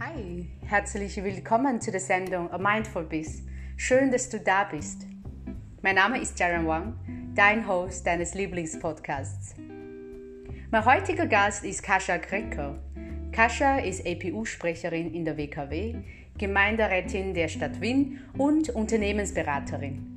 Hi, herzlich willkommen zu der Sendung A Mindful Biz. Schön, dass du da bist. Mein Name ist Jaren Wang, dein Host deines Lieblingspodcasts. Mein heutiger Gast ist Kascha Greco. Kascha ist APU-Sprecherin in der WKW, Gemeinderätin der Stadt Wien und Unternehmensberaterin.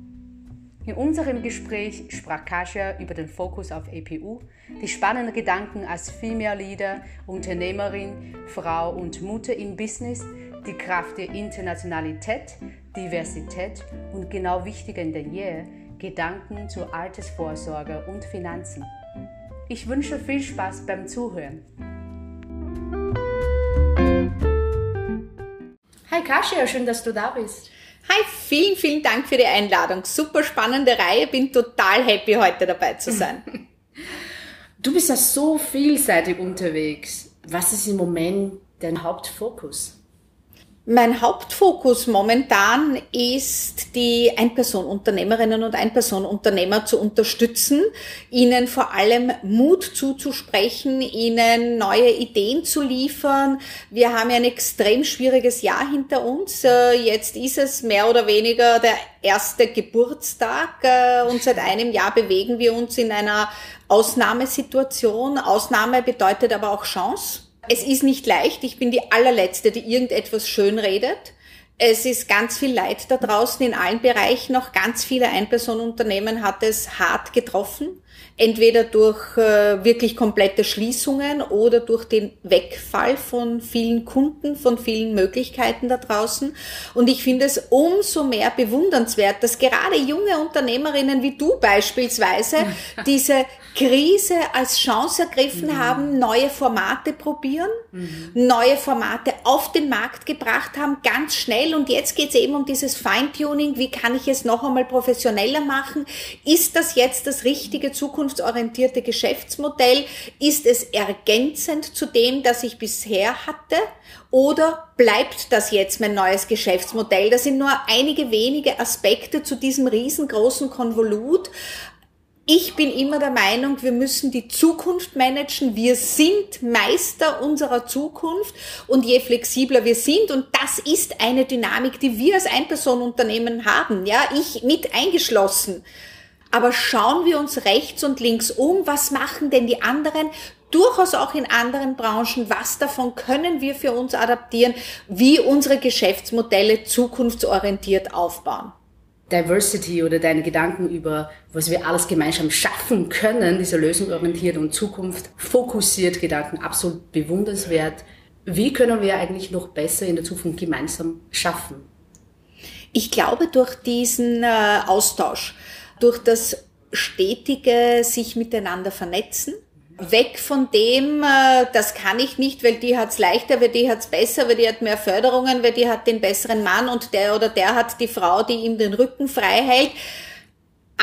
In unserem Gespräch sprach Kasia über den Fokus auf EPU, die spannenden Gedanken als Female Leader, Unternehmerin, Frau und Mutter im Business, die Kraft der Internationalität, Diversität und genau wichtiger denn je, Gedanken zur Altersvorsorge und Finanzen. Ich wünsche viel Spaß beim Zuhören. Hi Kasia, schön, dass du da bist. Hi, vielen, vielen Dank für die Einladung. Super spannende Reihe. Bin total happy, heute dabei zu sein. Du bist ja so vielseitig unterwegs. Was ist im Moment dein Hauptfokus? Mein Hauptfokus momentan ist, die Ein-Person-Unternehmerinnen und Ein-Person-Unternehmer zu unterstützen, ihnen vor allem Mut zuzusprechen, ihnen neue Ideen zu liefern. Wir haben ja ein extrem schwieriges Jahr hinter uns. Äh, jetzt ist es mehr oder weniger der erste Geburtstag äh, und seit einem Jahr bewegen wir uns in einer Ausnahmesituation. Ausnahme bedeutet aber auch Chance. Es ist nicht leicht. Ich bin die allerletzte, die irgendetwas schön redet. Es ist ganz viel Leid da draußen in allen Bereichen. Auch ganz viele Einpersonenunternehmen hat es hart getroffen entweder durch äh, wirklich komplette Schließungen oder durch den Wegfall von vielen Kunden, von vielen Möglichkeiten da draußen. Und ich finde es umso mehr bewundernswert, dass gerade junge Unternehmerinnen wie du beispielsweise diese Krise als Chance ergriffen mhm. haben, neue Formate probieren, mhm. neue Formate auf den Markt gebracht haben, ganz schnell. Und jetzt geht es eben um dieses Feintuning. Wie kann ich es noch einmal professioneller machen? Ist das jetzt das richtige Zukunft? Zukunftsorientierte Geschäftsmodell? Ist es ergänzend zu dem, das ich bisher hatte? Oder bleibt das jetzt mein neues Geschäftsmodell? Das sind nur einige wenige Aspekte zu diesem riesengroßen Konvolut. Ich bin immer der Meinung, wir müssen die Zukunft managen. Wir sind Meister unserer Zukunft und je flexibler wir sind, und das ist eine Dynamik, die wir als Einpersonenunternehmen haben, ja, ich mit eingeschlossen, aber schauen wir uns rechts und links um, was machen denn die anderen? Durchaus auch in anderen Branchen, was davon können wir für uns adaptieren, wie unsere Geschäftsmodelle zukunftsorientiert aufbauen. Diversity oder deine Gedanken über, was wir alles gemeinsam schaffen können, diese lösungsorientiert und zukunftsfokussiert Gedanken, absolut bewundernswert. Wie können wir eigentlich noch besser in der Zukunft gemeinsam schaffen? Ich glaube durch diesen äh, Austausch durch das stetige sich miteinander vernetzen. Weg von dem, äh, das kann ich nicht, weil die hat's leichter, weil die hat's besser, weil die hat mehr Förderungen, weil die hat den besseren Mann und der oder der hat die Frau, die ihm den Rücken frei hält.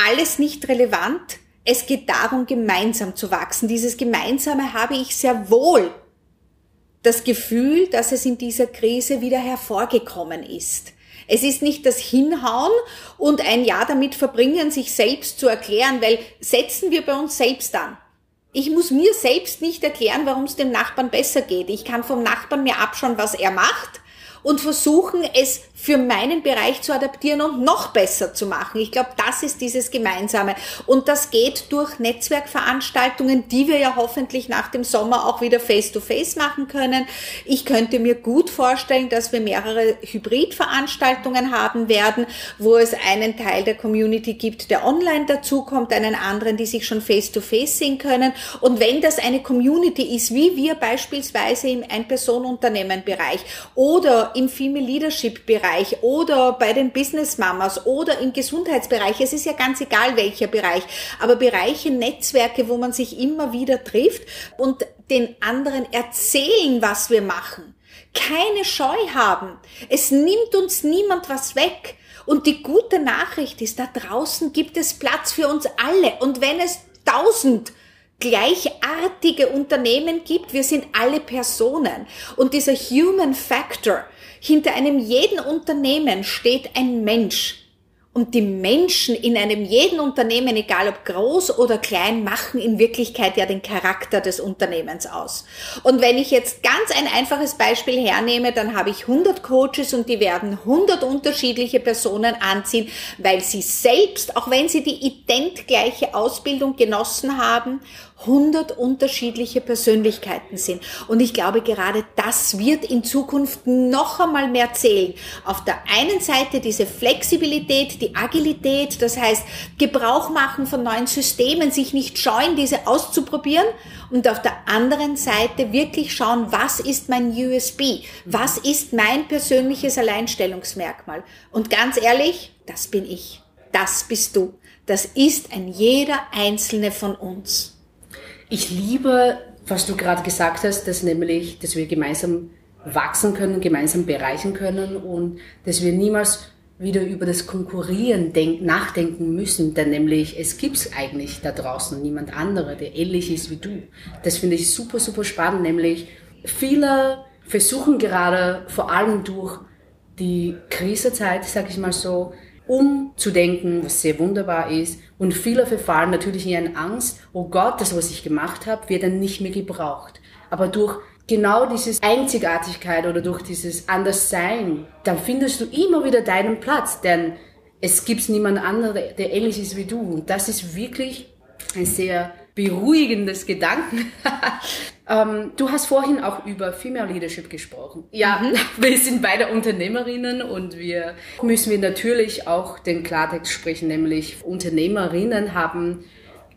Alles nicht relevant. Es geht darum, gemeinsam zu wachsen. Dieses Gemeinsame habe ich sehr wohl das Gefühl, dass es in dieser Krise wieder hervorgekommen ist. Es ist nicht das Hinhauen und ein Jahr damit verbringen, sich selbst zu erklären, weil setzen wir bei uns selbst an. Ich muss mir selbst nicht erklären, warum es dem Nachbarn besser geht. Ich kann vom Nachbarn mir abschauen, was er macht und versuchen, es für meinen Bereich zu adaptieren und noch besser zu machen. Ich glaube, das ist dieses Gemeinsame. Und das geht durch Netzwerkveranstaltungen, die wir ja hoffentlich nach dem Sommer auch wieder face-to-face -face machen können. Ich könnte mir gut vorstellen, dass wir mehrere Hybridveranstaltungen haben werden, wo es einen Teil der Community gibt, der online dazukommt, einen anderen, die sich schon face-to-face -face sehen können. Und wenn das eine Community ist, wie wir beispielsweise im Ein-Personen-Unternehmen-Bereich oder im Female Leadership Bereich oder bei den Business Mamas oder im Gesundheitsbereich. Es ist ja ganz egal welcher Bereich, aber Bereiche, Netzwerke, wo man sich immer wieder trifft und den anderen erzählen, was wir machen. Keine Scheu haben. Es nimmt uns niemand was weg. Und die gute Nachricht ist, da draußen gibt es Platz für uns alle. Und wenn es tausend gleichartige Unternehmen gibt, wir sind alle Personen. Und dieser Human Factor, hinter einem jeden Unternehmen steht ein Mensch. Und die Menschen in einem jeden Unternehmen, egal ob groß oder klein, machen in Wirklichkeit ja den Charakter des Unternehmens aus. Und wenn ich jetzt ganz ein einfaches Beispiel hernehme, dann habe ich 100 Coaches und die werden 100 unterschiedliche Personen anziehen, weil sie selbst, auch wenn sie die identgleiche Ausbildung genossen haben, 100 unterschiedliche Persönlichkeiten sind. Und ich glaube, gerade das wird in Zukunft noch einmal mehr zählen. Auf der einen Seite diese Flexibilität, die Agilität, das heißt Gebrauch machen von neuen Systemen, sich nicht scheuen, diese auszuprobieren. Und auf der anderen Seite wirklich schauen, was ist mein USB? Was ist mein persönliches Alleinstellungsmerkmal? Und ganz ehrlich, das bin ich. Das bist du. Das ist ein jeder einzelne von uns. Ich liebe, was du gerade gesagt hast, dass nämlich, dass wir gemeinsam wachsen können, gemeinsam bereichen können und dass wir niemals wieder über das Konkurrieren denk, nachdenken müssen, denn nämlich es gibt eigentlich da draußen niemand andere, der ähnlich ist wie du. Das finde ich super, super spannend, nämlich viele versuchen gerade vor allem durch die Krisezeit, sag ich mal so, umzudenken, was sehr wunderbar ist. Und viele verfallen natürlich in eine Angst, oh Gott, das, was ich gemacht habe, wird dann nicht mehr gebraucht. Aber durch genau diese Einzigartigkeit oder durch dieses Anderssein, dann findest du immer wieder deinen Platz, denn es gibt niemand anderen, der ähnlich ist wie du. Und das ist wirklich ein sehr beruhigendes Gedanken. ähm, du hast vorhin auch über Female Leadership gesprochen. Ja, mhm. wir sind beide Unternehmerinnen und wir müssen wir natürlich auch den Klartext sprechen, nämlich Unternehmerinnen haben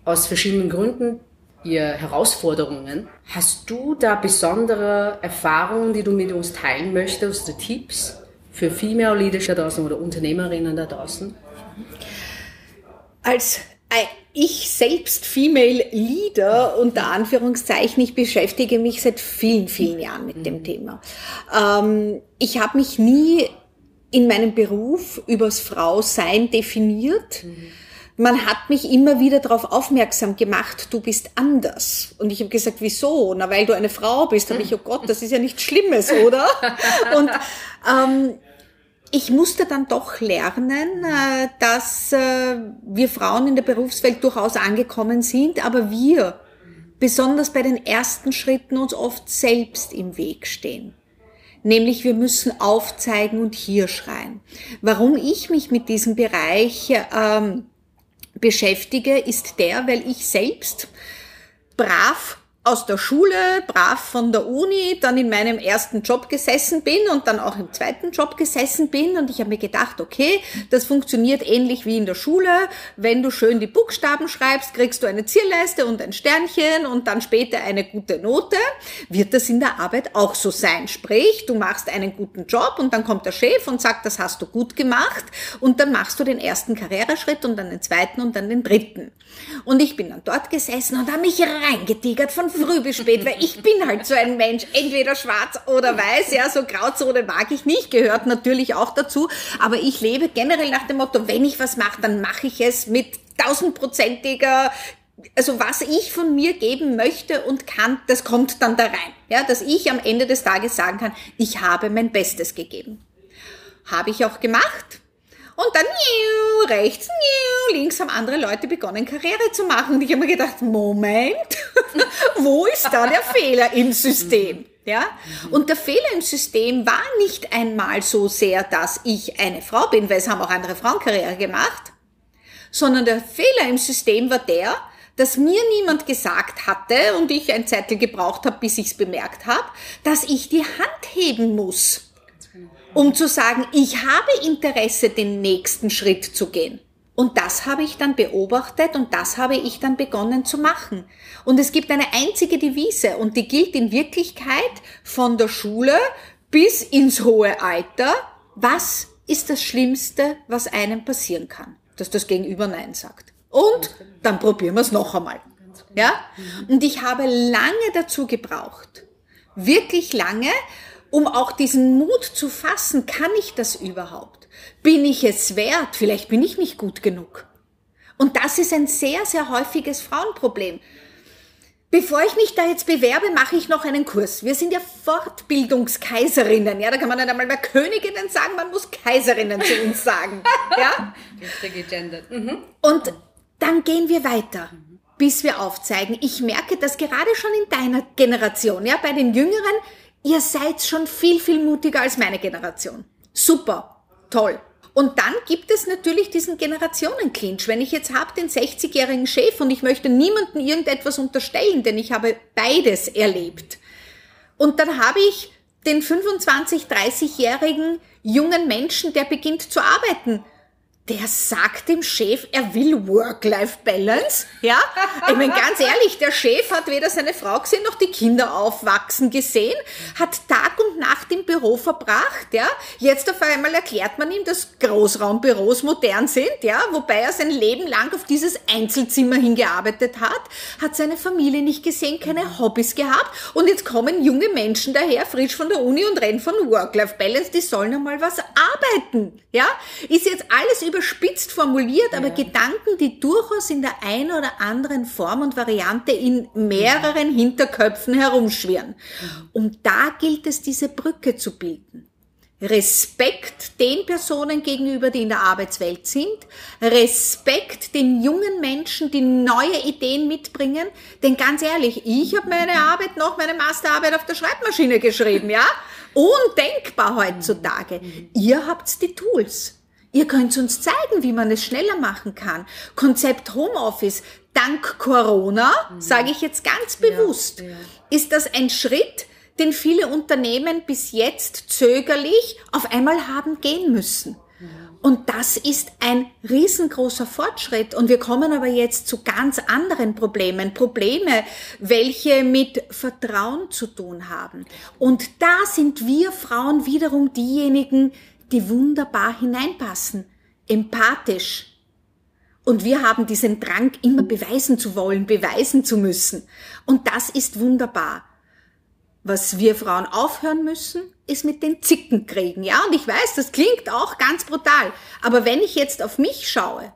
aus verschiedenen Gründen ihr Herausforderungen. Hast du da besondere Erfahrungen, die du mit uns teilen möchtest, oder Tipps für Female Leadership da draußen oder Unternehmerinnen da draußen? Als ich selbst Female Leader unter Anführungszeichen, ich beschäftige mich seit vielen, vielen Jahren mit dem mhm. Thema. Ähm, ich habe mich nie in meinem Beruf übers Frausein definiert. Mhm. Man hat mich immer wieder darauf aufmerksam gemacht, du bist anders. Und ich habe gesagt, wieso? Na, weil du eine Frau bist. Habe ich, oh Gott, das ist ja nichts Schlimmes, oder? Und ähm, ich musste dann doch lernen, äh, dass äh, wir Frauen in der Berufswelt durchaus angekommen sind, aber wir, besonders bei den ersten Schritten, uns oft selbst im Weg stehen. Nämlich wir müssen aufzeigen und hier schreien. Warum ich mich mit diesem Bereich ähm, beschäftige, ist der, weil ich selbst brav aus der Schule, brav von der Uni, dann in meinem ersten Job gesessen bin und dann auch im zweiten Job gesessen bin und ich habe mir gedacht, okay, das funktioniert ähnlich wie in der Schule. Wenn du schön die Buchstaben schreibst, kriegst du eine Zierleiste und ein Sternchen und dann später eine gute Note. Wird das in der Arbeit auch so sein? Sprich, du machst einen guten Job und dann kommt der Chef und sagt, das hast du gut gemacht und dann machst du den ersten Karriereschritt und dann den zweiten und dann den dritten. Und ich bin dann dort gesessen und habe mich reingetigert von früh bis spät, weil ich bin halt so ein Mensch, entweder schwarz oder weiß, ja, so Grauzone mag ich nicht, gehört natürlich auch dazu, aber ich lebe generell nach dem Motto, wenn ich was mache, dann mache ich es mit tausendprozentiger also was ich von mir geben möchte und kann, das kommt dann da rein. Ja, dass ich am Ende des Tages sagen kann, ich habe mein Bestes gegeben. Habe ich auch gemacht. Und dann rechts, links haben andere Leute begonnen, Karriere zu machen. Und ich habe mir gedacht, Moment, wo ist da der Fehler im System? Ja? Und der Fehler im System war nicht einmal so sehr, dass ich eine Frau bin, weil es haben auch andere Frauen Karriere gemacht, sondern der Fehler im System war der, dass mir niemand gesagt hatte und ich ein Zettel gebraucht habe, bis ich es bemerkt habe, dass ich die Hand heben muss um zu sagen, ich habe Interesse, den nächsten Schritt zu gehen. Und das habe ich dann beobachtet und das habe ich dann begonnen zu machen. Und es gibt eine einzige Devise und die gilt in Wirklichkeit von der Schule bis ins hohe Alter. Was ist das Schlimmste, was einem passieren kann? Dass das Gegenüber Nein sagt. Und dann probieren wir es noch einmal. Ja? Und ich habe lange dazu gebraucht. Wirklich lange um auch diesen Mut zu fassen, kann ich das überhaupt? Bin ich es wert? Vielleicht bin ich nicht gut genug. Und das ist ein sehr, sehr häufiges Frauenproblem. Bevor ich mich da jetzt bewerbe, mache ich noch einen Kurs. Wir sind ja Fortbildungskaiserinnen. Ja, da kann man nicht einmal mehr Königinnen sagen, man muss Kaiserinnen zu uns sagen. Ja? Gegendert. Mhm. Und dann gehen wir weiter, bis wir aufzeigen. Ich merke das gerade schon in deiner Generation, ja, bei den Jüngeren, ihr seid schon viel, viel mutiger als meine Generation. Super, toll. Und dann gibt es natürlich diesen Generationenclinch. Wenn ich jetzt habe den 60-jährigen Chef und ich möchte niemandem irgendetwas unterstellen, denn ich habe beides erlebt. Und dann habe ich den 25, 30-jährigen jungen Menschen, der beginnt zu arbeiten der sagt dem Chef, er will Work-Life-Balance. Ja, ich meine ganz ehrlich, der Chef hat weder seine Frau gesehen noch die Kinder aufwachsen gesehen, hat Tag und Nacht im Büro verbracht. Ja, jetzt auf einmal erklärt man ihm, dass Großraumbüros modern sind. Ja, wobei er sein Leben lang auf dieses Einzelzimmer hingearbeitet hat, hat seine Familie nicht gesehen, keine Hobbys gehabt und jetzt kommen junge Menschen daher, frisch von der Uni und rennen von Work-Life-Balance. Die sollen einmal was arbeiten. Ja, ist jetzt alles überspitzt formuliert, aber ja. Gedanken, die durchaus in der einen oder anderen Form und Variante in mehreren ja. Hinterköpfen herumschwirren. Mhm. Und da gilt es, diese Brücke zu bilden. Respekt den Personen gegenüber, die in der Arbeitswelt sind. Respekt den jungen Menschen, die neue Ideen mitbringen. Denn ganz ehrlich, ich habe meine Arbeit noch, meine Masterarbeit auf der Schreibmaschine geschrieben, ja? Undenkbar heutzutage. Mhm. Ihr habt die Tools. Ihr könnt uns zeigen, wie man es schneller machen kann. Konzept Homeoffice, dank Corona, mhm. sage ich jetzt ganz bewusst, ja, ja. ist das ein Schritt, den viele Unternehmen bis jetzt zögerlich auf einmal haben gehen müssen. Und das ist ein riesengroßer Fortschritt. Und wir kommen aber jetzt zu ganz anderen Problemen. Probleme, welche mit Vertrauen zu tun haben. Und da sind wir Frauen wiederum diejenigen, die wunderbar hineinpassen, empathisch. Und wir haben diesen Drang, immer beweisen zu wollen, beweisen zu müssen. Und das ist wunderbar. Was wir Frauen aufhören müssen, ist mit den Zickenkriegen. Ja, und ich weiß, das klingt auch ganz brutal. Aber wenn ich jetzt auf mich schaue,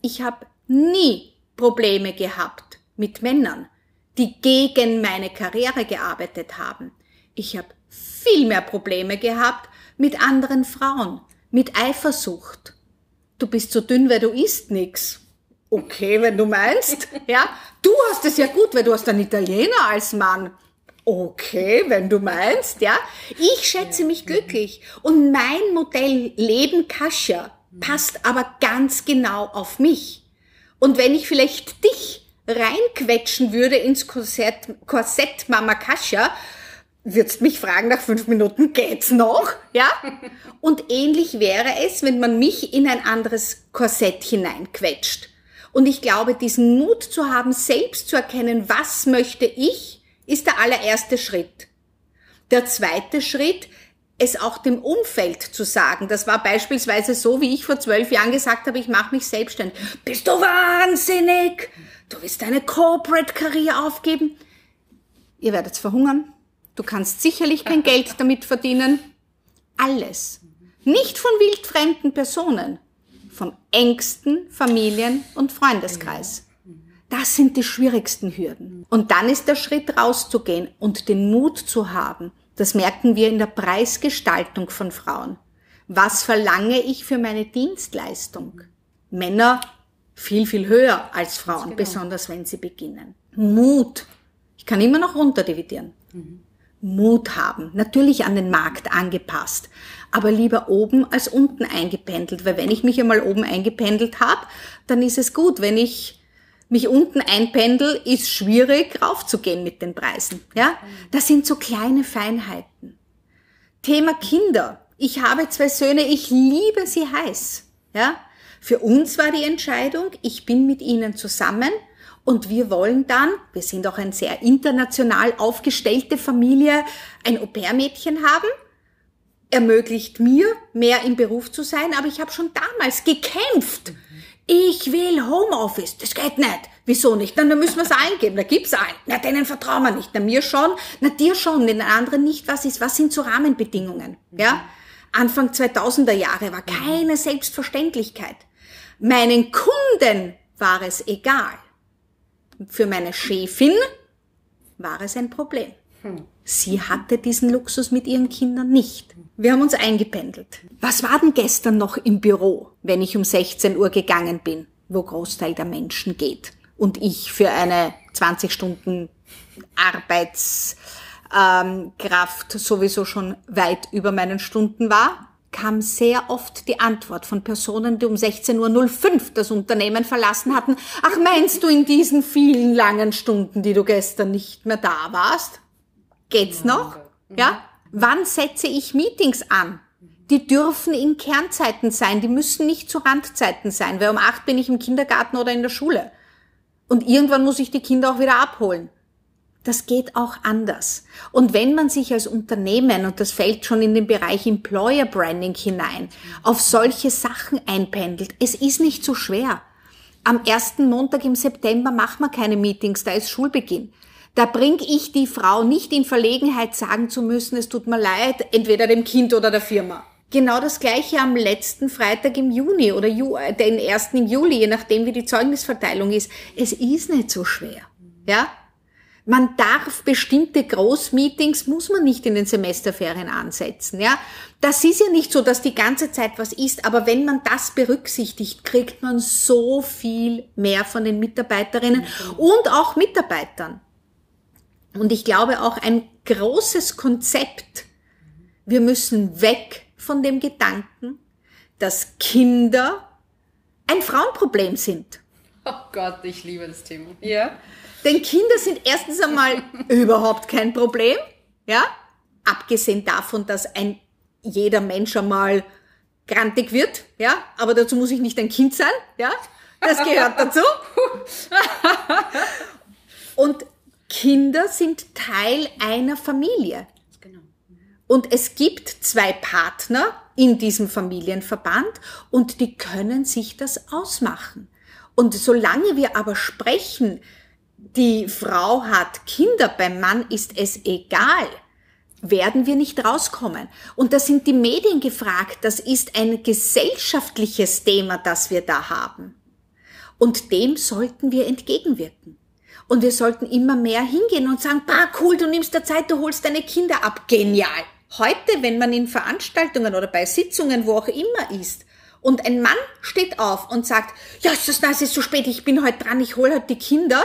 ich habe nie Probleme gehabt mit Männern, die gegen meine Karriere gearbeitet haben. Ich habe viel mehr Probleme gehabt mit anderen Frauen, mit Eifersucht. Du bist so dünn, weil du isst nix. Okay, wenn du meinst. Ja, du hast es ja gut, weil du hast einen Italiener als Mann. Okay, wenn du meinst, ja. Ich schätze mich glücklich und mein Modell Leben Kascha passt aber ganz genau auf mich. Und wenn ich vielleicht dich reinquetschen würde ins Korsett, Korsett Mama Kascha, würdest mich fragen nach fünf Minuten, geht's noch? Ja? Und ähnlich wäre es, wenn man mich in ein anderes Korsett hineinquetscht. Und ich glaube, diesen Mut zu haben, selbst zu erkennen, was möchte ich, ist der allererste Schritt. Der zweite Schritt, es auch dem Umfeld zu sagen. Das war beispielsweise so, wie ich vor zwölf Jahren gesagt habe, ich mache mich selbstständig. Bist du wahnsinnig? Du willst deine Corporate-Karriere aufgeben? Ihr werdet verhungern. Du kannst sicherlich kein Geld damit verdienen. Alles. Nicht von wildfremden Personen, vom engsten Familien- und Freundeskreis. Das sind die schwierigsten Hürden. Und dann ist der Schritt rauszugehen und den Mut zu haben. Das merken wir in der Preisgestaltung von Frauen. Was verlange ich für meine Dienstleistung? Männer viel, viel höher als Frauen, genau. besonders wenn sie beginnen. Mut. Ich kann immer noch runterdividieren. Mhm. Mut haben, natürlich an den Markt angepasst, aber lieber oben als unten eingependelt, weil wenn ich mich einmal oben eingependelt habe, dann ist es gut. Wenn ich mich unten einpendel, ist schwierig raufzugehen mit den Preisen. Ja, das sind so kleine Feinheiten. Thema Kinder. Ich habe zwei Söhne, ich liebe sie heiß. Ja, für uns war die Entscheidung, ich bin mit ihnen zusammen und wir wollen dann, wir sind auch eine sehr international aufgestellte Familie, ein Au-pair-Mädchen haben. Ermöglicht mir, mehr im Beruf zu sein, aber ich habe schon damals gekämpft. Ich will Homeoffice. Das geht nicht. Wieso nicht? Na, dann müssen wir es eingeben. Da gibt's einen. Na, denen vertrauen wir nicht. Na, mir schon. Na, dir schon. Den anderen nicht. Was ist? Was sind so Rahmenbedingungen? Ja? Anfang 2000er Jahre war keine Selbstverständlichkeit. Meinen Kunden war es egal für meine Chefin war es ein Problem. Sie hatte diesen Luxus mit ihren Kindern nicht. Wir haben uns eingependelt. Was war denn gestern noch im Büro, wenn ich um 16 Uhr gegangen bin, wo Großteil der Menschen geht und ich für eine 20 Stunden Arbeitskraft ähm, sowieso schon weit über meinen Stunden war? Kam sehr oft die Antwort von Personen, die um 16.05 Uhr das Unternehmen verlassen hatten. Ach, meinst du in diesen vielen langen Stunden, die du gestern nicht mehr da warst? Geht's noch? Ja? Wann setze ich Meetings an? Die dürfen in Kernzeiten sein, die müssen nicht zu Randzeiten sein, weil um acht bin ich im Kindergarten oder in der Schule. Und irgendwann muss ich die Kinder auch wieder abholen. Das geht auch anders. Und wenn man sich als Unternehmen, und das fällt schon in den Bereich Employer Branding hinein, auf solche Sachen einpendelt, es ist nicht so schwer. Am ersten Montag im September machen wir keine Meetings, da ist Schulbeginn. Da bringe ich die Frau nicht in Verlegenheit, sagen zu müssen, es tut mir leid, entweder dem Kind oder der Firma. Genau das gleiche am letzten Freitag im Juni oder äh, den ersten im Juli, je nachdem wie die Zeugnisverteilung ist. Es ist nicht so schwer. Ja? Man darf bestimmte Großmeetings, muss man nicht in den Semesterferien ansetzen, ja. Das ist ja nicht so, dass die ganze Zeit was ist, aber wenn man das berücksichtigt, kriegt man so viel mehr von den Mitarbeiterinnen und auch Mitarbeitern. Und ich glaube auch ein großes Konzept. Wir müssen weg von dem Gedanken, dass Kinder ein Frauenproblem sind. Oh Gott, ich liebe das Thema. Ja. Denn Kinder sind erstens einmal überhaupt kein Problem, ja. Abgesehen davon, dass ein jeder Mensch einmal grantig wird, ja. Aber dazu muss ich nicht ein Kind sein, ja. Das gehört dazu. Und Kinder sind Teil einer Familie. Genau. Und es gibt zwei Partner in diesem Familienverband und die können sich das ausmachen. Und solange wir aber sprechen, die Frau hat Kinder, beim Mann ist es egal, werden wir nicht rauskommen. Und da sind die Medien gefragt, das ist ein gesellschaftliches Thema, das wir da haben. Und dem sollten wir entgegenwirken. Und wir sollten immer mehr hingehen und sagen, bah, cool, du nimmst der Zeit, du holst deine Kinder ab. Genial. Heute, wenn man in Veranstaltungen oder bei Sitzungen, wo auch immer ist, und ein Mann steht auf und sagt, ja, ist das, das ist so spät, ich bin heute dran, ich hole halt die Kinder,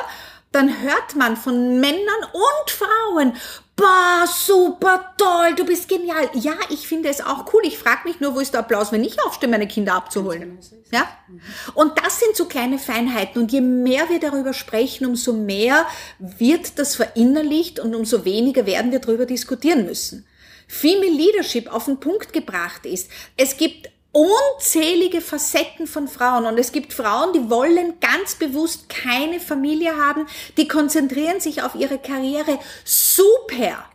dann hört man von Männern und Frauen, Boah, super toll, du bist genial. Ja, ich finde es auch cool. Ich frage mich nur, wo ist der Applaus, wenn ich aufstehe, meine Kinder abzuholen. Ja? Und das sind so kleine Feinheiten. Und je mehr wir darüber sprechen, umso mehr wird das verinnerlicht und umso weniger werden wir darüber diskutieren müssen. Female Leadership auf den Punkt gebracht ist. Es gibt unzählige Facetten von Frauen und es gibt Frauen, die wollen ganz bewusst keine Familie haben, die konzentrieren sich auf ihre Karriere. Super!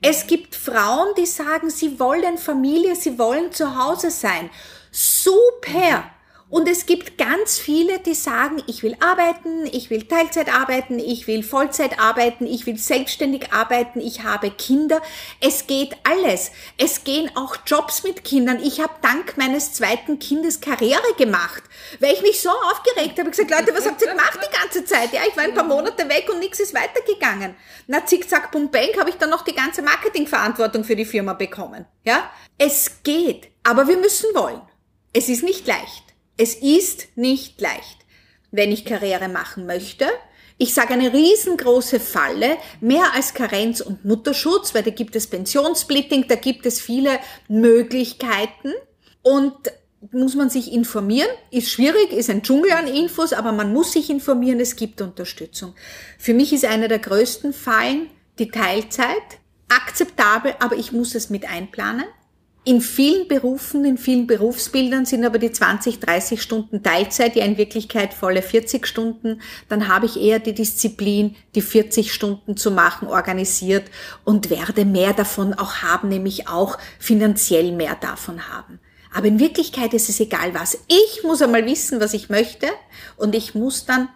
Es gibt Frauen, die sagen, sie wollen Familie, sie wollen zu Hause sein. Super! Und es gibt ganz viele, die sagen, ich will arbeiten, ich will Teilzeit arbeiten, ich will Vollzeit arbeiten, ich will selbstständig arbeiten, ich habe Kinder. Es geht alles. Es gehen auch Jobs mit Kindern. Ich habe dank meines zweiten Kindes Karriere gemacht, weil ich mich so aufgeregt habe. Ich gesagt, Leute, was habt ihr gemacht die ganze Zeit? Ja, ich war ein paar Monate weg und nichts ist weitergegangen. Na, zickzack, bum, bang, habe ich dann noch die ganze Marketingverantwortung für die Firma bekommen. Ja, es geht, aber wir müssen wollen. Es ist nicht leicht. Es ist nicht leicht, wenn ich Karriere machen möchte. Ich sage eine riesengroße Falle, mehr als Karenz und Mutterschutz, weil da gibt es Pensionssplitting, da gibt es viele Möglichkeiten und muss man sich informieren. Ist schwierig, ist ein Dschungel an Infos, aber man muss sich informieren, es gibt Unterstützung. Für mich ist einer der größten Fallen die Teilzeit. Akzeptabel, aber ich muss es mit einplanen. In vielen Berufen, in vielen Berufsbildern sind aber die 20, 30 Stunden Teilzeit ja in Wirklichkeit volle 40 Stunden. Dann habe ich eher die Disziplin, die 40 Stunden zu machen, organisiert und werde mehr davon auch haben, nämlich auch finanziell mehr davon haben. Aber in Wirklichkeit ist es egal was. Ich muss einmal wissen, was ich möchte und ich muss dann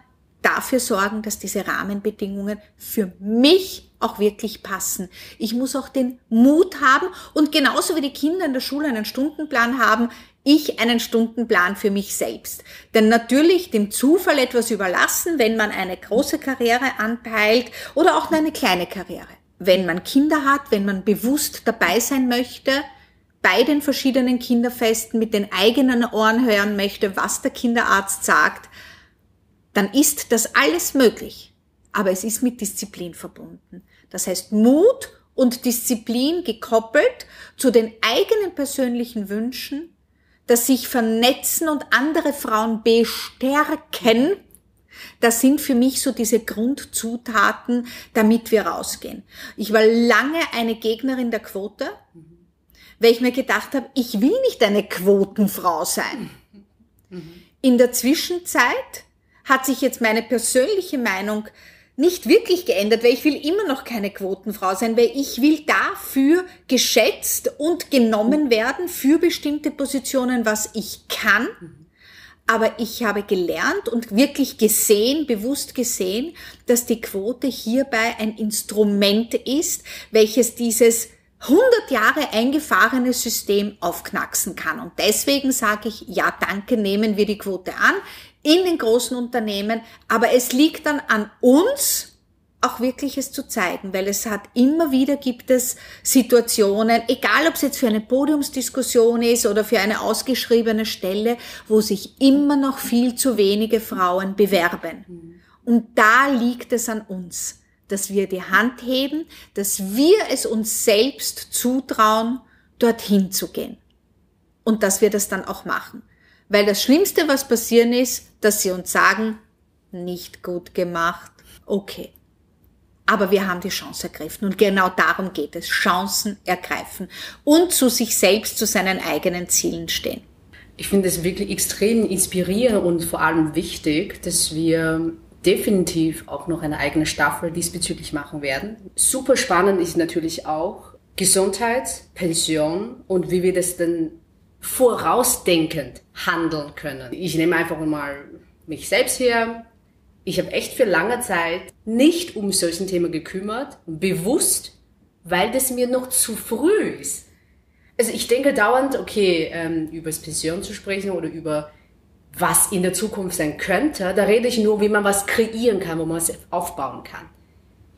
dafür sorgen, dass diese Rahmenbedingungen für mich auch wirklich passen. Ich muss auch den Mut haben und genauso wie die Kinder in der Schule einen Stundenplan haben, ich einen Stundenplan für mich selbst. Denn natürlich dem Zufall etwas überlassen, wenn man eine große Karriere anpeilt oder auch eine kleine Karriere. Wenn man Kinder hat, wenn man bewusst dabei sein möchte, bei den verschiedenen Kinderfesten mit den eigenen Ohren hören möchte, was der Kinderarzt sagt, dann ist das alles möglich. Aber es ist mit Disziplin verbunden. Das heißt Mut und Disziplin gekoppelt zu den eigenen persönlichen Wünschen das sich vernetzen und andere Frauen bestärken, das sind für mich so diese Grundzutaten, damit wir rausgehen. Ich war lange eine Gegnerin der Quote, weil ich mir gedacht habe, ich will nicht eine Quotenfrau sein. In der Zwischenzeit hat sich jetzt meine persönliche Meinung nicht wirklich geändert, weil ich will immer noch keine Quotenfrau sein, weil ich will dafür geschätzt und genommen werden für bestimmte Positionen, was ich kann. Aber ich habe gelernt und wirklich gesehen, bewusst gesehen, dass die Quote hierbei ein Instrument ist, welches dieses 100 Jahre eingefahrene System aufknacksen kann. Und deswegen sage ich, ja, danke, nehmen wir die Quote an in den großen Unternehmen, aber es liegt dann an uns, auch wirklich es zu zeigen, weil es hat immer wieder gibt es Situationen, egal ob es jetzt für eine Podiumsdiskussion ist oder für eine ausgeschriebene Stelle, wo sich immer noch viel zu wenige Frauen bewerben. Und da liegt es an uns, dass wir die Hand heben, dass wir es uns selbst zutrauen, dorthin zu gehen. Und dass wir das dann auch machen. Weil das Schlimmste, was passieren ist, dass sie uns sagen, nicht gut gemacht, okay. Aber wir haben die Chance ergriffen und genau darum geht es. Chancen ergreifen und zu sich selbst, zu seinen eigenen Zielen stehen. Ich finde es wirklich extrem inspirierend und vor allem wichtig, dass wir definitiv auch noch eine eigene Staffel diesbezüglich machen werden. Super spannend ist natürlich auch Gesundheit, Pension und wie wir das dann vorausdenkend handeln können. Ich nehme einfach mal mich selbst her. Ich habe echt für lange Zeit nicht um solchen Themen gekümmert, bewusst, weil das mir noch zu früh ist. Also ich denke dauernd, okay, ähm, über das Pension zu sprechen oder über was in der Zukunft sein könnte, da rede ich nur, wie man was kreieren kann, wo man es aufbauen kann.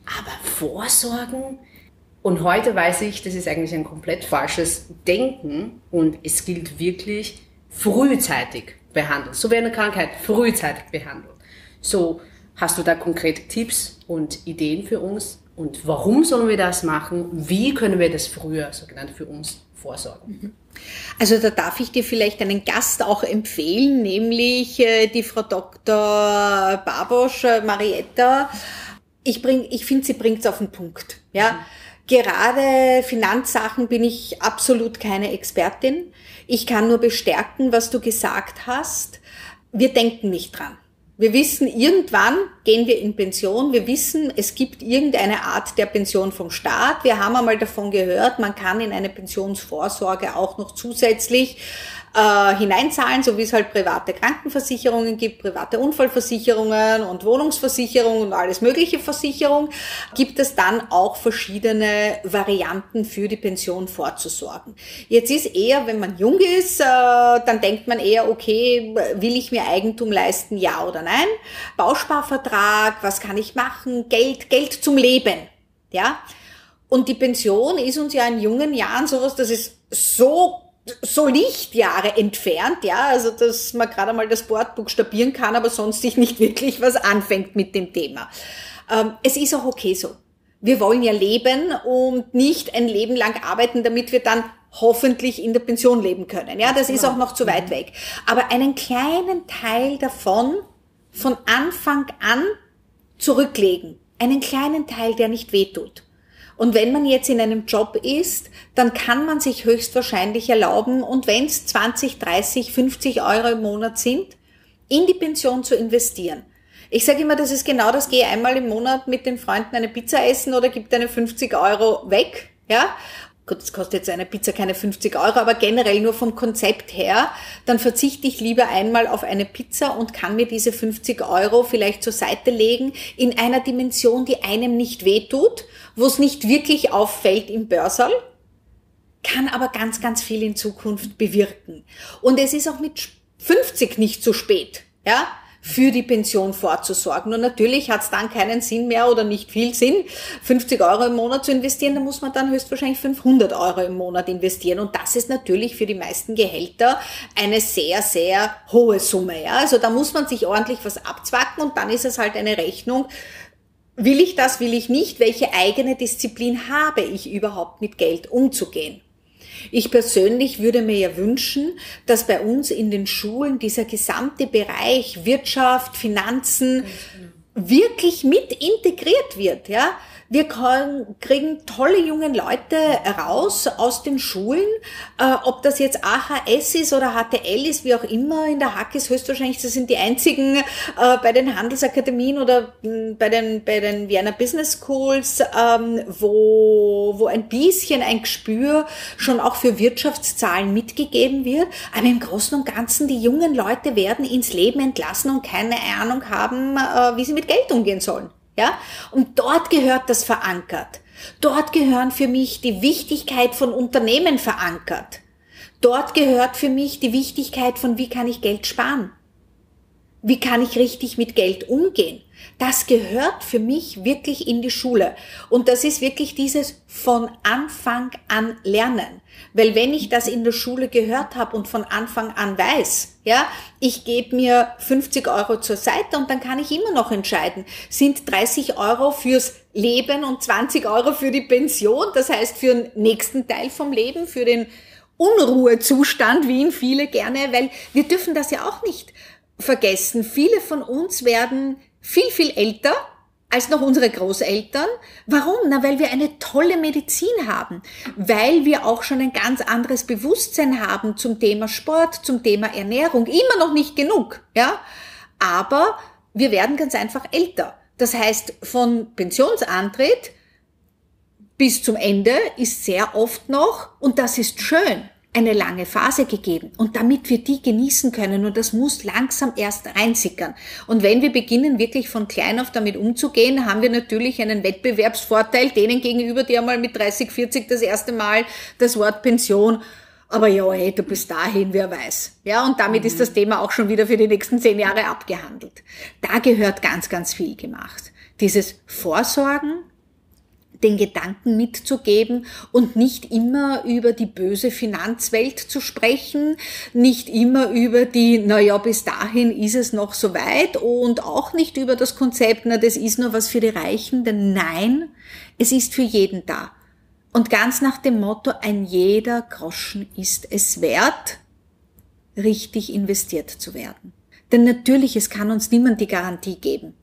Aber Vorsorgen, und heute weiß ich, das ist eigentlich ein komplett falsches Denken und es gilt wirklich frühzeitig behandeln. So wie eine Krankheit frühzeitig behandeln. So, hast du da konkrete Tipps und Ideen für uns? Und warum sollen wir das machen? Wie können wir das früher, sogenannt für uns, vorsorgen? Mhm. Also da darf ich dir vielleicht einen Gast auch empfehlen, nämlich äh, die Frau Dr. Barbosch, äh, Marietta. Ich, bring, ich finde, sie bringt es auf den Punkt. Ja. Mhm Gerade Finanzsachen bin ich absolut keine Expertin. Ich kann nur bestärken, was du gesagt hast. Wir denken nicht dran. Wir wissen, irgendwann gehen wir in Pension. Wir wissen, es gibt irgendeine Art der Pension vom Staat. Wir haben einmal davon gehört, man kann in eine Pensionsvorsorge auch noch zusätzlich äh, hineinzahlen, so wie es halt private Krankenversicherungen gibt, private Unfallversicherungen und Wohnungsversicherungen und alles mögliche Versicherung, gibt es dann auch verschiedene Varianten für die Pension vorzusorgen. Jetzt ist eher, wenn man jung ist, äh, dann denkt man eher, okay, will ich mir Eigentum leisten, ja oder nein? Bausparvertrag, was kann ich machen? Geld, Geld zum Leben, ja? Und die Pension ist uns ja in jungen Jahren sowas, das ist so so Lichtjahre entfernt, ja, also dass man gerade mal das Wort buchstabieren kann, aber sonst sich nicht wirklich was anfängt mit dem Thema. Ähm, es ist auch okay so. Wir wollen ja leben und nicht ein Leben lang arbeiten, damit wir dann hoffentlich in der Pension leben können. Ja, das ist auch noch zu weit mhm. weg. Aber einen kleinen Teil davon von Anfang an zurücklegen. Einen kleinen Teil, der nicht wehtut. Und wenn man jetzt in einem Job ist, dann kann man sich höchstwahrscheinlich erlauben, und wenn es 20, 30, 50 Euro im Monat sind, in die Pension zu investieren. Ich sage immer, das ist genau das, gehe einmal im Monat mit den Freunden eine Pizza essen oder gib deine 50 Euro weg, ja, gut, es kostet jetzt eine Pizza keine 50 Euro, aber generell nur vom Konzept her, dann verzichte ich lieber einmal auf eine Pizza und kann mir diese 50 Euro vielleicht zur Seite legen in einer Dimension, die einem nicht wehtut, wo es nicht wirklich auffällt im Börsal. kann aber ganz, ganz viel in Zukunft bewirken. Und es ist auch mit 50 nicht zu spät. Ja, für die Pension vorzusorgen. Und natürlich hat es dann keinen Sinn mehr oder nicht viel Sinn, 50 Euro im Monat zu investieren, da muss man dann höchstwahrscheinlich 500 Euro im Monat investieren. Und das ist natürlich für die meisten Gehälter eine sehr, sehr hohe Summe. Ja? Also da muss man sich ordentlich was abzwacken und dann ist es halt eine Rechnung, Will ich das, will ich nicht? Welche eigene Disziplin habe ich überhaupt mit Geld umzugehen? Ich persönlich würde mir ja wünschen, dass bei uns in den Schulen dieser gesamte Bereich Wirtschaft, Finanzen wirklich mit integriert wird, ja. Wir kriegen tolle junge Leute raus aus den Schulen, äh, ob das jetzt AHS ist oder HTL ist, wie auch immer. In der Hack ist höchstwahrscheinlich, das sind die einzigen äh, bei den Handelsakademien oder mh, bei den, bei den Vienna Business Schools, ähm, wo, wo ein bisschen ein Gespür schon auch für Wirtschaftszahlen mitgegeben wird. Aber im Großen und Ganzen, die jungen Leute werden ins Leben entlassen und keine Ahnung haben, äh, wie sie mit Geld umgehen sollen. Ja? Und dort gehört das verankert. Dort gehören für mich die Wichtigkeit von Unternehmen verankert. Dort gehört für mich die Wichtigkeit von, wie kann ich Geld sparen? Wie kann ich richtig mit Geld umgehen? Das gehört für mich wirklich in die Schule. Und das ist wirklich dieses von Anfang an lernen. Weil wenn ich das in der Schule gehört habe und von Anfang an weiß, ja, ich gebe mir 50 Euro zur Seite und dann kann ich immer noch entscheiden, sind 30 Euro fürs Leben und 20 Euro für die Pension, das heißt für den nächsten Teil vom Leben, für den Unruhezustand, wie ihn viele gerne, weil wir dürfen das ja auch nicht vergessen. Viele von uns werden viel, viel älter als noch unsere Großeltern. Warum? Na, weil wir eine tolle Medizin haben, weil wir auch schon ein ganz anderes Bewusstsein haben zum Thema Sport, zum Thema Ernährung. Immer noch nicht genug, ja. Aber wir werden ganz einfach älter. Das heißt, von Pensionsantritt bis zum Ende ist sehr oft noch, und das ist schön, eine lange Phase gegeben. Und damit wir die genießen können, und das muss langsam erst reinsickern. Und wenn wir beginnen, wirklich von klein auf damit umzugehen, haben wir natürlich einen Wettbewerbsvorteil denen gegenüber, die einmal mit 30, 40 das erste Mal das Wort Pension aber ja, hey, du bist dahin, wer weiß. Ja, und damit mhm. ist das Thema auch schon wieder für die nächsten zehn Jahre abgehandelt. Da gehört ganz, ganz viel gemacht. Dieses Vorsorgen, den Gedanken mitzugeben und nicht immer über die böse Finanzwelt zu sprechen, nicht immer über die, naja, bis dahin ist es noch so weit und auch nicht über das Konzept, na, das ist nur was für die Reichen, denn nein, es ist für jeden da. Und ganz nach dem Motto, ein jeder Groschen ist es wert, richtig investiert zu werden. Denn natürlich, es kann uns niemand die Garantie geben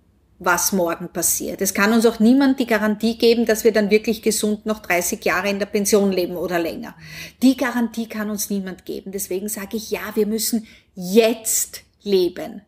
was morgen passiert. Es kann uns auch niemand die Garantie geben, dass wir dann wirklich gesund noch 30 Jahre in der Pension leben oder länger. Die Garantie kann uns niemand geben. Deswegen sage ich, ja, wir müssen jetzt leben.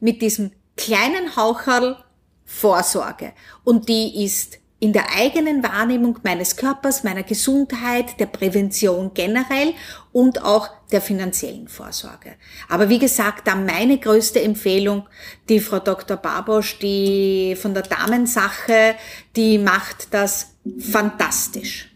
Mit diesem kleinen Haucherl Vorsorge. Und die ist in der eigenen Wahrnehmung meines Körpers, meiner Gesundheit, der Prävention generell und auch der finanziellen Vorsorge. Aber wie gesagt, da meine größte Empfehlung, die Frau Dr. Barbosch, die von der Damensache, die macht das fantastisch.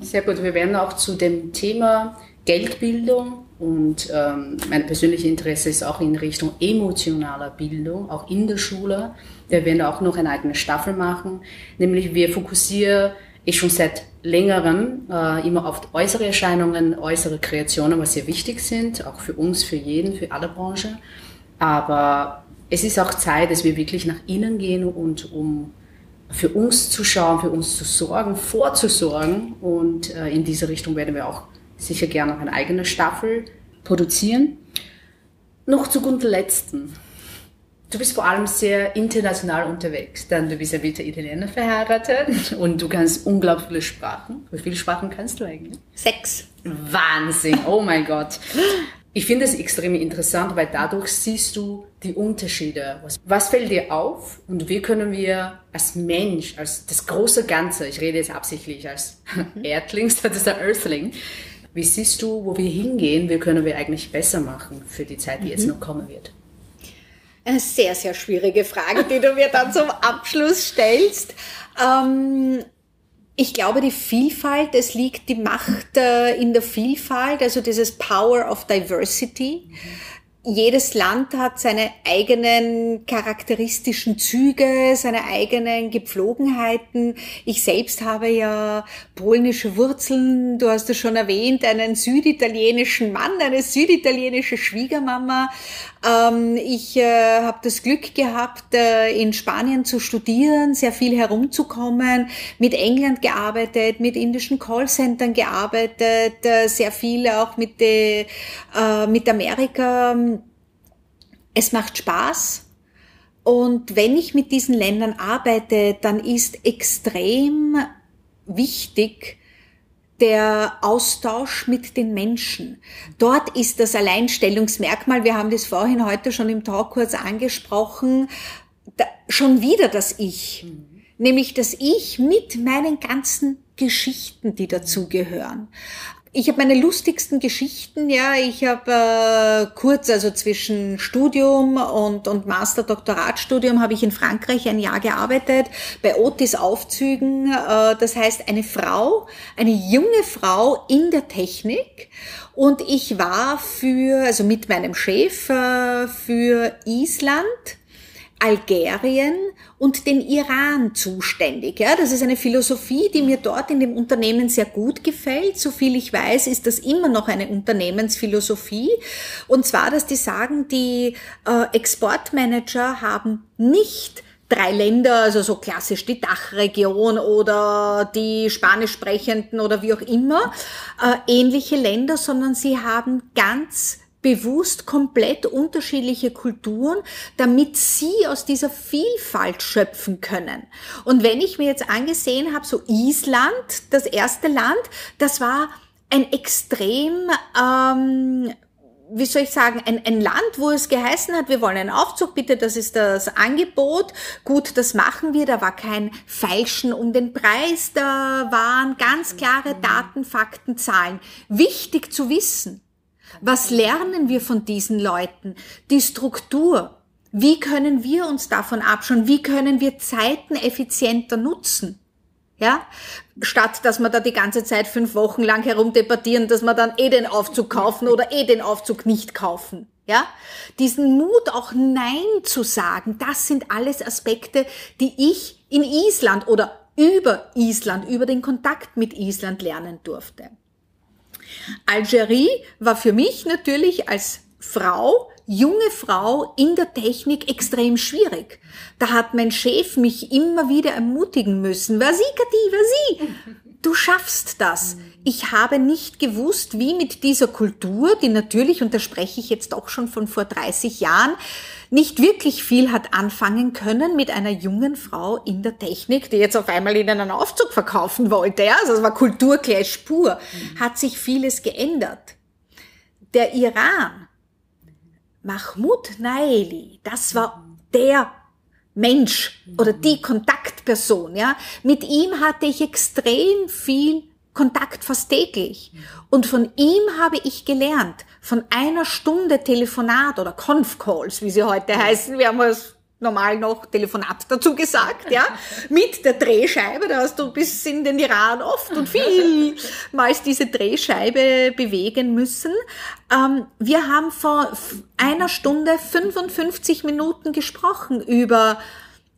Sehr gut. Wir werden auch zu dem Thema Geldbildung und ähm, mein persönliches Interesse ist auch in Richtung emotionaler Bildung, auch in der Schule. Wir werden auch noch eine eigene Staffel machen, nämlich wir fokussieren ich schon seit längerem äh, immer auf äußere Erscheinungen, äußere Kreationen, was sehr wichtig sind, auch für uns, für jeden, für alle Branchen. Aber es ist auch Zeit, dass wir wirklich nach innen gehen und um für uns zu schauen, für uns zu sorgen, vorzusorgen. Und äh, in diese Richtung werden wir auch sicher gerne noch eine eigene Staffel produzieren. Noch zu guter Letzten. Du bist vor allem sehr international unterwegs, denn du bist ja mit Italiener verheiratet und du kannst unglaublich viele Sprachen. Wie viele Sprachen kannst du eigentlich? Sechs. Wahnsinn, oh mein Gott. Ich finde es extrem interessant, weil dadurch siehst du die Unterschiede. Was, was fällt dir auf und wie können wir als Mensch, als das große Ganze, ich rede jetzt absichtlich als. Erdling statt als Earthling, wie siehst du, wo wir hingehen, wie können wir eigentlich besser machen für die Zeit, die jetzt mhm. noch kommen wird? Eine sehr, sehr schwierige Frage, die du mir dann zum Abschluss stellst. Ähm, Ich glaube, die Vielfalt, es liegt die Macht äh, in der Vielfalt, also dieses Power of Diversity. Mhm jedes Land hat seine eigenen charakteristischen Züge, seine eigenen Gepflogenheiten. Ich selbst habe ja polnische Wurzeln. Du hast es schon erwähnt, einen süditalienischen Mann, eine süditalienische Schwiegermama. Ähm, ich äh, habe das Glück gehabt, äh, in Spanien zu studieren, sehr viel herumzukommen, mit England gearbeitet, mit indischen Callcentern gearbeitet, äh, sehr viel auch mit, de, mit Amerika. Es macht Spaß. Und wenn ich mit diesen Ländern arbeite, dann ist extrem wichtig, der Austausch mit den Menschen. Dort ist das Alleinstellungsmerkmal, wir haben das vorhin heute schon im Talk kurz angesprochen, da, schon wieder das Ich. Mhm. Nämlich das Ich mit meinen ganzen Geschichten, die dazugehören. Ich habe meine lustigsten Geschichten, ja. Ich habe äh, kurz, also zwischen Studium und, und Master-Doktoratstudium, habe ich in Frankreich ein Jahr gearbeitet, bei Otis Aufzügen. Äh, das heißt, eine Frau, eine junge Frau in der Technik. Und ich war für, also mit meinem Chef, äh, für Island, Algerien und den Iran zuständig. Ja, das ist eine Philosophie, die mir dort in dem Unternehmen sehr gut gefällt. So viel ich weiß, ist das immer noch eine Unternehmensphilosophie. Und zwar, dass die sagen, die äh, Exportmanager haben nicht drei Länder, also so klassisch die Dachregion oder die Spanisch sprechenden oder wie auch immer, äh, ähnliche Länder, sondern sie haben ganz bewusst komplett unterschiedliche Kulturen, damit sie aus dieser Vielfalt schöpfen können. Und wenn ich mir jetzt angesehen habe, so Island, das erste Land, das war ein extrem ähm, wie soll ich sagen, ein, ein Land, wo es geheißen hat, wir wollen einen Aufzug, bitte, das ist das Angebot. Gut, das machen wir. Da war kein Feilschen um den Preis, da waren ganz klare Daten, Fakten, Zahlen. Wichtig zu wissen. Was lernen wir von diesen Leuten? Die Struktur. Wie können wir uns davon abschauen? Wie können wir Zeiten effizienter nutzen? Ja, statt dass wir da die ganze Zeit fünf Wochen lang herumdebattieren, dass wir dann eh den Aufzug kaufen oder eh den Aufzug nicht kaufen. Ja, diesen Mut auch Nein zu sagen, das sind alles Aspekte, die ich in Island oder über Island, über den Kontakt mit Island lernen durfte. Algerie war für mich natürlich als Frau, junge Frau in der Technik extrem schwierig. Da hat mein Chef mich immer wieder ermutigen müssen. Wer sie, Kathi, wer sie? Du schaffst das. Ich habe nicht gewusst, wie mit dieser Kultur, die natürlich, und da spreche ich jetzt auch schon von vor 30 Jahren, nicht wirklich viel hat anfangen können mit einer jungen Frau in der Technik, die jetzt auf einmal in einen Aufzug verkaufen wollte. Ja? Also es war Kulturclash pur. Mhm. Hat sich vieles geändert. Der Iran, Mahmoud Naeli, das war der Mensch oder die Kontaktperson, ja. Mit ihm hatte ich extrem viel Kontakt fast täglich. Und von ihm habe ich gelernt, von einer Stunde Telefonat oder Conf-Calls, wie sie heute heißen, wir haben es normal noch Telefonat dazu gesagt, ja, mit der Drehscheibe, da hast du bis in den Iran oft und vielmals diese Drehscheibe bewegen müssen. Ähm, wir haben vor einer Stunde 55 Minuten gesprochen über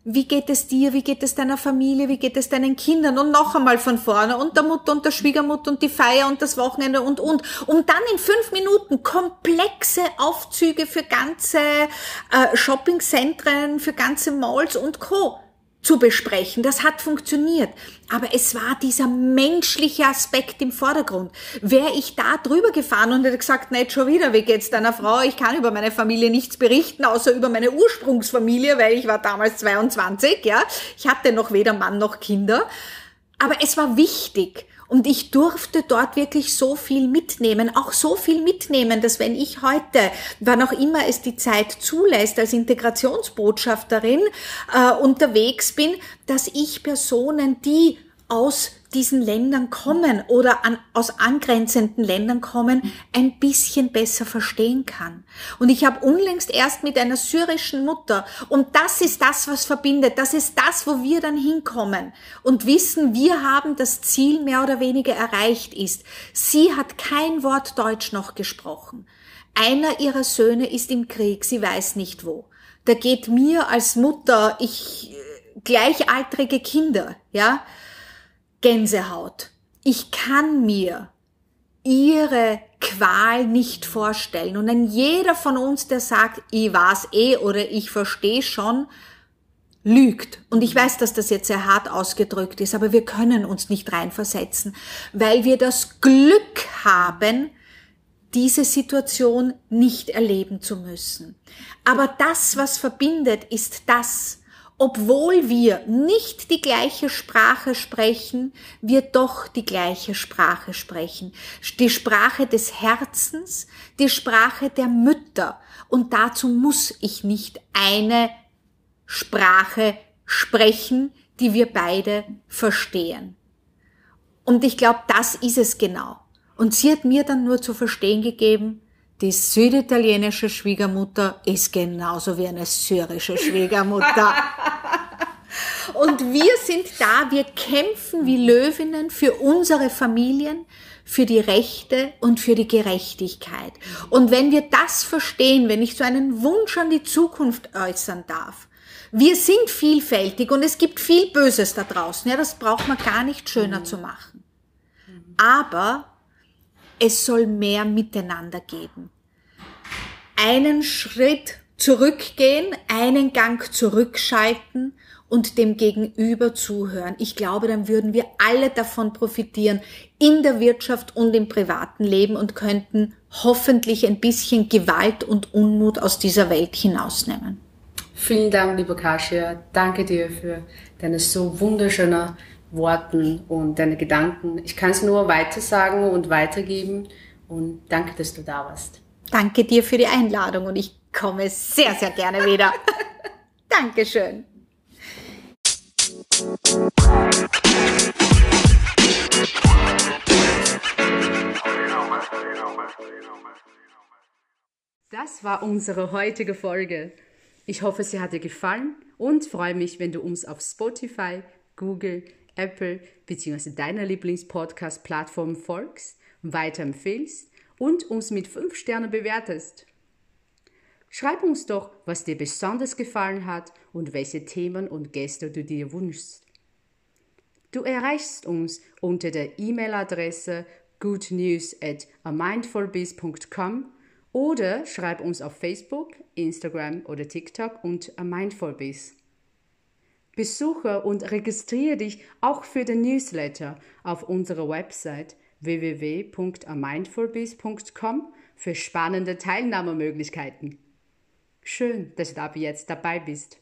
wie geht es dir, wie geht es deiner Familie, wie geht es deinen Kindern? Und noch einmal von vorne. Und der Mutter und der Schwiegermutter und die Feier und das Wochenende und und. Um dann in fünf Minuten komplexe Aufzüge für ganze äh, Shoppingzentren, für ganze Malls und Co zu besprechen. Das hat funktioniert. Aber es war dieser menschliche Aspekt im Vordergrund. Wäre ich da drüber gefahren und hätte gesagt, nicht schon wieder, wie geht's deiner Frau? Ich kann über meine Familie nichts berichten, außer über meine Ursprungsfamilie, weil ich war damals 22, ja. Ich hatte noch weder Mann noch Kinder. Aber es war wichtig. Und ich durfte dort wirklich so viel mitnehmen, auch so viel mitnehmen, dass wenn ich heute, wann auch immer es die Zeit zulässt, als Integrationsbotschafterin äh, unterwegs bin, dass ich Personen, die aus diesen Ländern kommen oder an, aus angrenzenden Ländern kommen, ein bisschen besser verstehen kann. Und ich habe unlängst erst mit einer syrischen Mutter, und das ist das, was verbindet, das ist das, wo wir dann hinkommen und wissen, wir haben das Ziel mehr oder weniger erreicht ist. Sie hat kein Wort Deutsch noch gesprochen. Einer ihrer Söhne ist im Krieg, sie weiß nicht wo. Da geht mir als Mutter, ich gleichaltrige Kinder, ja, Gänsehaut. Ich kann mir ihre Qual nicht vorstellen. Und ein jeder von uns, der sagt, ich weiß eh oder ich verstehe schon, lügt. Und ich weiß, dass das jetzt sehr hart ausgedrückt ist, aber wir können uns nicht reinversetzen, weil wir das Glück haben, diese Situation nicht erleben zu müssen. Aber das, was verbindet, ist das, obwohl wir nicht die gleiche Sprache sprechen, wir doch die gleiche Sprache sprechen. Die Sprache des Herzens, die Sprache der Mütter. Und dazu muss ich nicht eine Sprache sprechen, die wir beide verstehen. Und ich glaube, das ist es genau. Und sie hat mir dann nur zu verstehen gegeben, die süditalienische Schwiegermutter ist genauso wie eine syrische Schwiegermutter. Und wir sind da, wir kämpfen wie Löwinnen für unsere Familien, für die Rechte und für die Gerechtigkeit. Und wenn wir das verstehen, wenn ich so einen Wunsch an die Zukunft äußern darf, wir sind vielfältig und es gibt viel Böses da draußen. Ja, das braucht man gar nicht schöner zu machen. Aber es soll mehr Miteinander geben. Einen Schritt zurückgehen, einen Gang zurückschalten und dem Gegenüber zuhören. Ich glaube, dann würden wir alle davon profitieren, in der Wirtschaft und im privaten Leben und könnten hoffentlich ein bisschen Gewalt und Unmut aus dieser Welt hinausnehmen. Vielen Dank, liebe Kasia. Danke dir für deine so wunderschönen Worten und deine Gedanken. Ich kann es nur weitersagen und weitergeben und danke, dass du da warst. Danke dir für die Einladung und ich komme sehr, sehr gerne wieder. Dankeschön. Das war unsere heutige Folge. Ich hoffe, sie hat dir gefallen und freue mich, wenn du uns auf Spotify, Google, Apple bzw. deiner Lieblingspodcast-Plattform folgst, weiterempfehlst und uns mit 5 Sternen bewertest. Schreib uns doch, was dir besonders gefallen hat und welche Themen und Gäste du dir wünschst. Du erreichst uns unter der E-Mail-Adresse goodnews at amindfulbiz.com oder schreib uns auf Facebook, Instagram oder TikTok unter amindfulbiz. Besuche und registriere dich auch für den Newsletter auf unserer Website www.amindfulbiz.com für spannende Teilnahmemöglichkeiten. Schön, dass du ab jetzt dabei bist.